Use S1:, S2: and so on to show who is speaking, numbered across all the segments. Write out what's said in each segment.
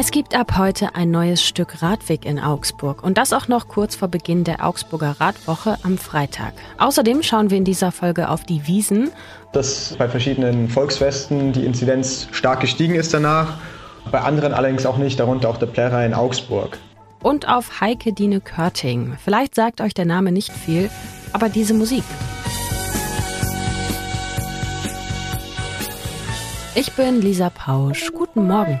S1: Es gibt ab heute ein neues Stück Radweg in Augsburg und das auch noch kurz vor Beginn der Augsburger Radwoche am Freitag. Außerdem schauen wir in dieser Folge auf die Wiesen.
S2: Dass bei verschiedenen Volksfesten die Inzidenz stark gestiegen ist danach, bei anderen allerdings auch nicht, darunter auch der Plärrer in Augsburg.
S1: Und auf Heike Dine Körting. Vielleicht sagt euch der Name nicht viel, aber diese Musik. Ich bin Lisa Pausch. Guten Morgen.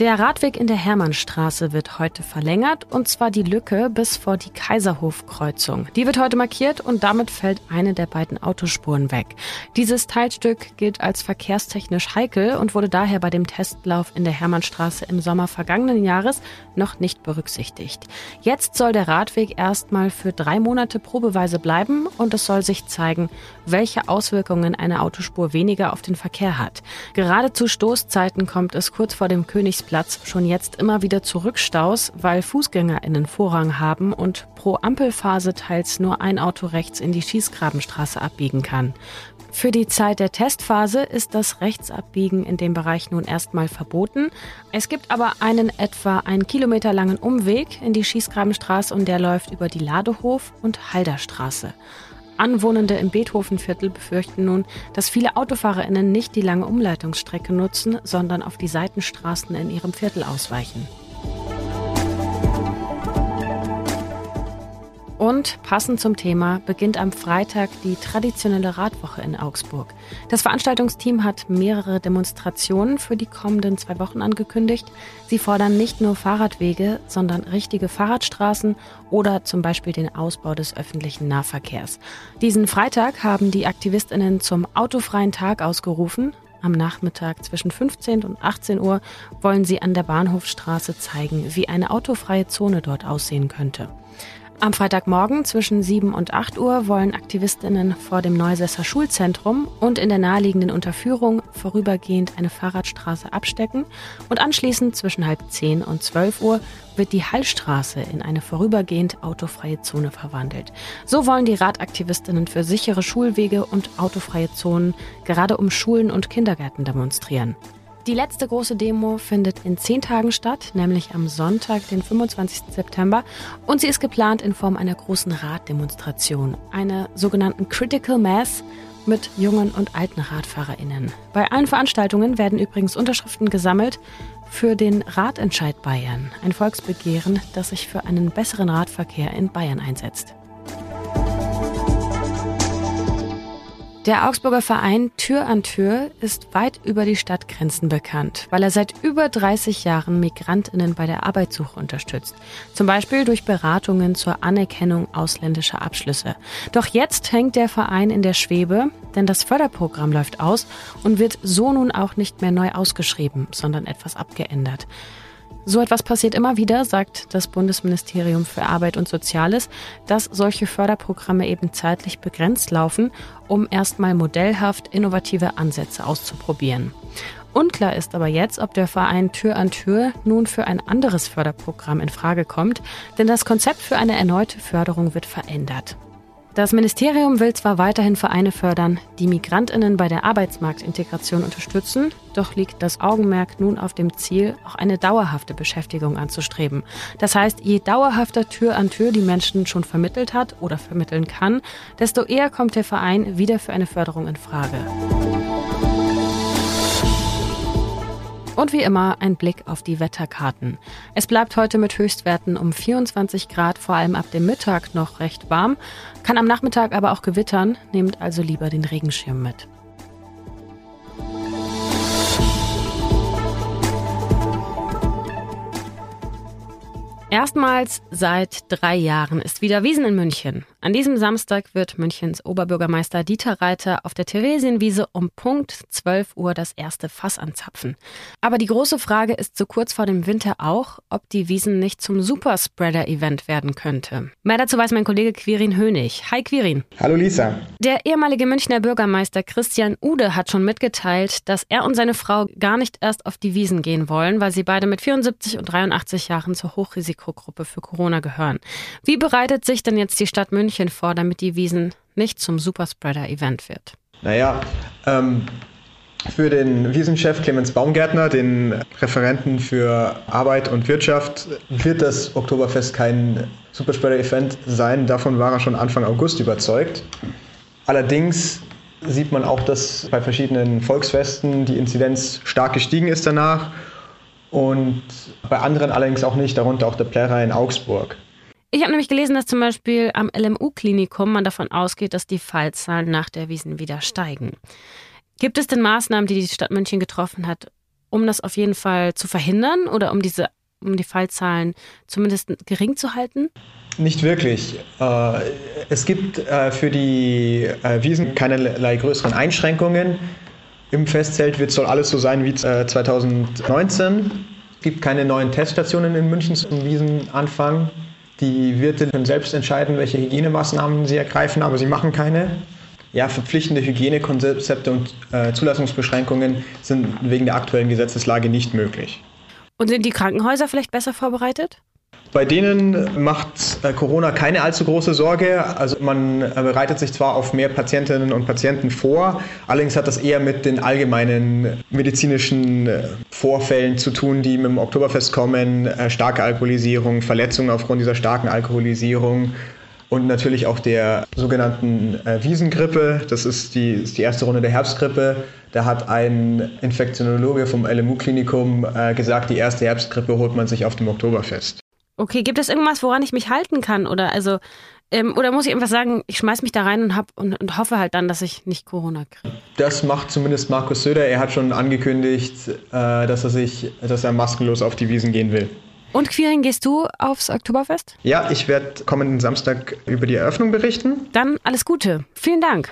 S1: Der Radweg in der Hermannstraße wird heute verlängert und zwar die Lücke bis vor die Kaiserhofkreuzung. Die wird heute markiert und damit fällt eine der beiden Autospuren weg. Dieses Teilstück gilt als verkehrstechnisch heikel und wurde daher bei dem Testlauf in der Hermannstraße im Sommer vergangenen Jahres noch nicht berücksichtigt. Jetzt soll der Radweg erstmal für drei Monate probeweise bleiben und es soll sich zeigen, welche Auswirkungen eine Autospur weniger auf den Verkehr hat. Gerade zu Stoßzeiten kommt es kurz vor dem Königsplatz schon jetzt immer wieder zu Rückstaus, weil FußgängerInnen Vorrang haben und pro Ampelphase teils nur ein Auto rechts in die Schießgrabenstraße abbiegen kann. Für die Zeit der Testphase ist das Rechtsabbiegen in dem Bereich nun erstmal verboten. Es gibt aber einen etwa einen Kilometer langen Umweg in die Schießgrabenstraße und der läuft über die Ladehof und Halderstraße. Anwohnende im Beethovenviertel befürchten nun, dass viele AutofahrerInnen nicht die lange Umleitungsstrecke nutzen, sondern auf die Seitenstraßen in ihrem Viertel ausweichen. Und passend zum Thema beginnt am Freitag die traditionelle Radwoche in Augsburg. Das Veranstaltungsteam hat mehrere Demonstrationen für die kommenden zwei Wochen angekündigt. Sie fordern nicht nur Fahrradwege, sondern richtige Fahrradstraßen oder zum Beispiel den Ausbau des öffentlichen Nahverkehrs. Diesen Freitag haben die Aktivistinnen zum autofreien Tag ausgerufen. Am Nachmittag zwischen 15 und 18 Uhr wollen sie an der Bahnhofstraße zeigen, wie eine autofreie Zone dort aussehen könnte. Am Freitagmorgen zwischen 7 und 8 Uhr wollen Aktivistinnen vor dem Neusesser Schulzentrum und in der naheliegenden Unterführung vorübergehend eine Fahrradstraße abstecken und anschließend zwischen halb 10 und 12 Uhr wird die Hallstraße in eine vorübergehend autofreie Zone verwandelt. So wollen die Radaktivistinnen für sichere Schulwege und autofreie Zonen gerade um Schulen und Kindergärten demonstrieren. Die letzte große Demo findet in zehn Tagen statt, nämlich am Sonntag, den 25. September. Und sie ist geplant in Form einer großen Raddemonstration, einer sogenannten Critical Mass mit jungen und alten RadfahrerInnen. Bei allen Veranstaltungen werden übrigens Unterschriften gesammelt für den Radentscheid Bayern, ein Volksbegehren, das sich für einen besseren Radverkehr in Bayern einsetzt. Der Augsburger Verein Tür an Tür ist weit über die Stadtgrenzen bekannt, weil er seit über 30 Jahren Migrantinnen bei der Arbeitssuche unterstützt. Zum Beispiel durch Beratungen zur Anerkennung ausländischer Abschlüsse. Doch jetzt hängt der Verein in der Schwebe, denn das Förderprogramm läuft aus und wird so nun auch nicht mehr neu ausgeschrieben, sondern etwas abgeändert. So etwas passiert immer wieder, sagt das Bundesministerium für Arbeit und Soziales, dass solche Förderprogramme eben zeitlich begrenzt laufen, um erstmal modellhaft innovative Ansätze auszuprobieren. Unklar ist aber jetzt, ob der Verein Tür an Tür nun für ein anderes Förderprogramm in Frage kommt, denn das Konzept für eine erneute Förderung wird verändert. Das Ministerium will zwar weiterhin Vereine fördern, die Migrantinnen bei der Arbeitsmarktintegration unterstützen, doch liegt das Augenmerk nun auf dem Ziel, auch eine dauerhafte Beschäftigung anzustreben. Das heißt, je dauerhafter Tür an Tür die Menschen schon vermittelt hat oder vermitteln kann, desto eher kommt der Verein wieder für eine Förderung in Frage. Und wie immer ein Blick auf die Wetterkarten. Es bleibt heute mit Höchstwerten um 24 Grad, vor allem ab dem Mittag noch recht warm, kann am Nachmittag aber auch gewittern, nehmt also lieber den Regenschirm mit. Erstmals seit drei Jahren ist wieder Wiesen in München. An diesem Samstag wird Münchens Oberbürgermeister Dieter Reiter auf der Theresienwiese um Punkt 12 Uhr das erste Fass anzapfen. Aber die große Frage ist so kurz vor dem Winter auch, ob die Wiesen nicht zum Superspreader-Event werden könnte. Mehr dazu weiß mein Kollege Quirin Hönig. Hi Quirin.
S2: Hallo Lisa.
S1: Der ehemalige Münchner Bürgermeister Christian Ude hat schon mitgeteilt, dass er und seine Frau gar nicht erst auf die Wiesen gehen wollen, weil sie beide mit 74 und 83 Jahren zur Hochrisikogruppe für Corona gehören. Wie bereitet sich denn jetzt die Stadt München München vor, damit die Wiesen nicht zum Superspreader-Event wird.
S2: Naja, ähm, für den Wiesenchef Clemens Baumgärtner, den Referenten für Arbeit und Wirtschaft, wird das Oktoberfest kein Superspreader-Event sein. Davon war er schon Anfang August überzeugt. Allerdings sieht man auch, dass bei verschiedenen Volksfesten die Inzidenz stark gestiegen ist danach und bei anderen allerdings auch nicht, darunter auch der Plärrer in Augsburg.
S1: Ich habe nämlich gelesen, dass zum Beispiel am LMU-Klinikum man davon ausgeht, dass die Fallzahlen nach der Wiesen wieder steigen. Gibt es denn Maßnahmen, die die Stadt München getroffen hat, um das auf jeden Fall zu verhindern oder um diese um die Fallzahlen zumindest gering zu halten?
S2: Nicht wirklich. Äh, es gibt äh, für die äh, Wiesen keinerlei größeren Einschränkungen. Im Festzelt wird, soll alles so sein wie 2019. Es gibt keine neuen Teststationen in München zum Wiesenanfang. Die Wirte können selbst entscheiden, welche Hygienemaßnahmen sie ergreifen, aber sie machen keine. Ja, verpflichtende Hygienekonzepte und äh, Zulassungsbeschränkungen sind wegen der aktuellen Gesetzeslage nicht möglich.
S1: Und sind die Krankenhäuser vielleicht besser vorbereitet?
S2: Bei denen macht äh, Corona keine allzu große Sorge. Also man äh, bereitet sich zwar auf mehr Patientinnen und Patienten vor, allerdings hat das eher mit den allgemeinen medizinischen äh, Vorfällen zu tun, die mit dem Oktoberfest kommen. Starke Alkoholisierung, Verletzungen aufgrund dieser starken Alkoholisierung und natürlich auch der sogenannten Wiesengrippe. Das ist die, ist die erste Runde der Herbstgrippe. Da hat ein Infektionologe vom LMU-Klinikum gesagt, die erste Herbstgrippe holt man sich auf dem Oktoberfest.
S1: Okay, gibt es irgendwas, woran ich mich halten kann? Oder also, ähm, oder muss ich einfach sagen, ich schmeiß mich da rein und, hab, und, und hoffe halt dann, dass ich nicht Corona kriege?
S2: Das macht zumindest Markus Söder. Er hat schon angekündigt, äh, dass er sich, dass er maskenlos auf die Wiesen gehen will.
S1: Und Quirin, gehst du aufs Oktoberfest?
S2: Ja, ich werde kommenden Samstag über die Eröffnung berichten.
S1: Dann alles Gute. Vielen Dank.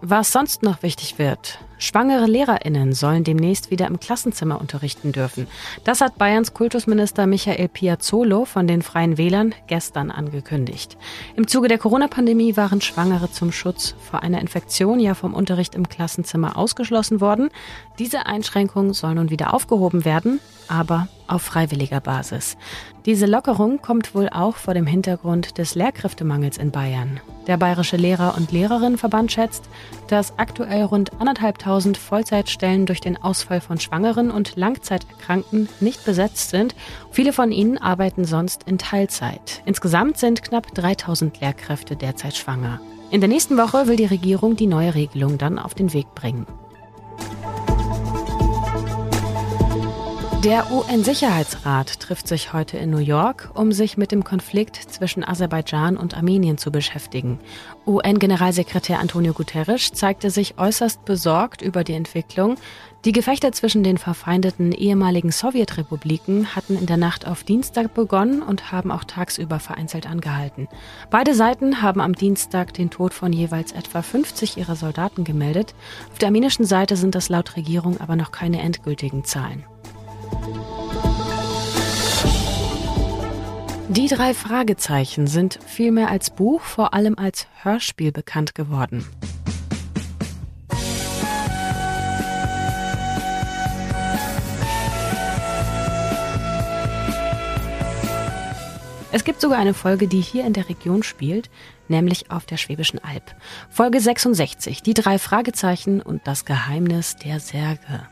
S1: Was sonst noch wichtig wird. Schwangere Lehrerinnen sollen demnächst wieder im Klassenzimmer unterrichten dürfen. Das hat Bayerns Kultusminister Michael Piazzolo von den Freien Wählern gestern angekündigt. Im Zuge der Corona-Pandemie waren Schwangere zum Schutz vor einer Infektion ja vom Unterricht im Klassenzimmer ausgeschlossen worden. Diese Einschränkung soll nun wieder aufgehoben werden, aber auf freiwilliger Basis. Diese Lockerung kommt wohl auch vor dem Hintergrund des Lehrkräftemangels in Bayern. Der Bayerische Lehrer- und Lehrerinnenverband schätzt, dass aktuell rund anderthalbtausend Vollzeitstellen durch den Ausfall von Schwangeren und Langzeiterkrankten nicht besetzt sind. Viele von ihnen arbeiten sonst in Teilzeit. Insgesamt sind knapp 3000 Lehrkräfte derzeit schwanger. In der nächsten Woche will die Regierung die neue Regelung dann auf den Weg bringen. Der UN-Sicherheitsrat trifft sich heute in New York, um sich mit dem Konflikt zwischen Aserbaidschan und Armenien zu beschäftigen. UN-Generalsekretär Antonio Guterres zeigte sich äußerst besorgt über die Entwicklung. Die Gefechte zwischen den verfeindeten ehemaligen Sowjetrepubliken hatten in der Nacht auf Dienstag begonnen und haben auch tagsüber vereinzelt angehalten. Beide Seiten haben am Dienstag den Tod von jeweils etwa 50 ihrer Soldaten gemeldet. Auf der armenischen Seite sind das laut Regierung aber noch keine endgültigen Zahlen. Die drei Fragezeichen sind vielmehr als Buch, vor allem als Hörspiel bekannt geworden. Es gibt sogar eine Folge, die hier in der Region spielt, nämlich auf der Schwäbischen Alb. Folge 66, die drei Fragezeichen und das Geheimnis der Särge.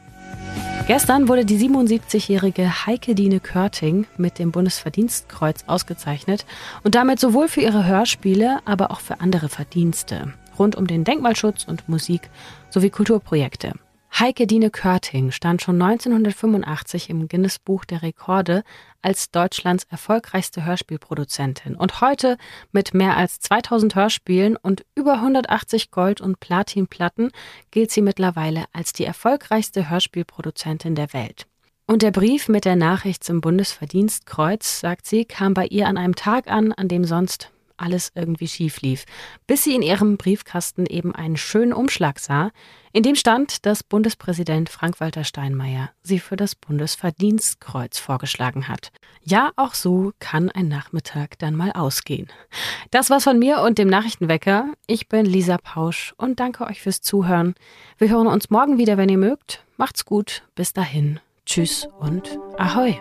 S1: Gestern wurde die 77-jährige Heike Dine Körting mit dem Bundesverdienstkreuz ausgezeichnet und damit sowohl für ihre Hörspiele, aber auch für andere Verdienste rund um den Denkmalschutz und Musik sowie Kulturprojekte. Heike Dine Körting stand schon 1985 im Guinness Buch der Rekorde als Deutschlands erfolgreichste Hörspielproduzentin und heute mit mehr als 2000 Hörspielen und über 180 Gold- und Platinplatten gilt sie mittlerweile als die erfolgreichste Hörspielproduzentin der Welt. Und der Brief mit der Nachricht zum Bundesverdienstkreuz, sagt sie, kam bei ihr an einem Tag an, an dem sonst alles irgendwie schief lief, bis sie in ihrem Briefkasten eben einen schönen Umschlag sah, in dem stand, dass Bundespräsident Frank-Walter Steinmeier sie für das Bundesverdienstkreuz vorgeschlagen hat. Ja, auch so kann ein Nachmittag dann mal ausgehen. Das war's von mir und dem Nachrichtenwecker. Ich bin Lisa Pausch und danke euch fürs Zuhören. Wir hören uns morgen wieder, wenn ihr mögt. Macht's gut. Bis dahin. Tschüss und Ahoi.